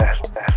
fast.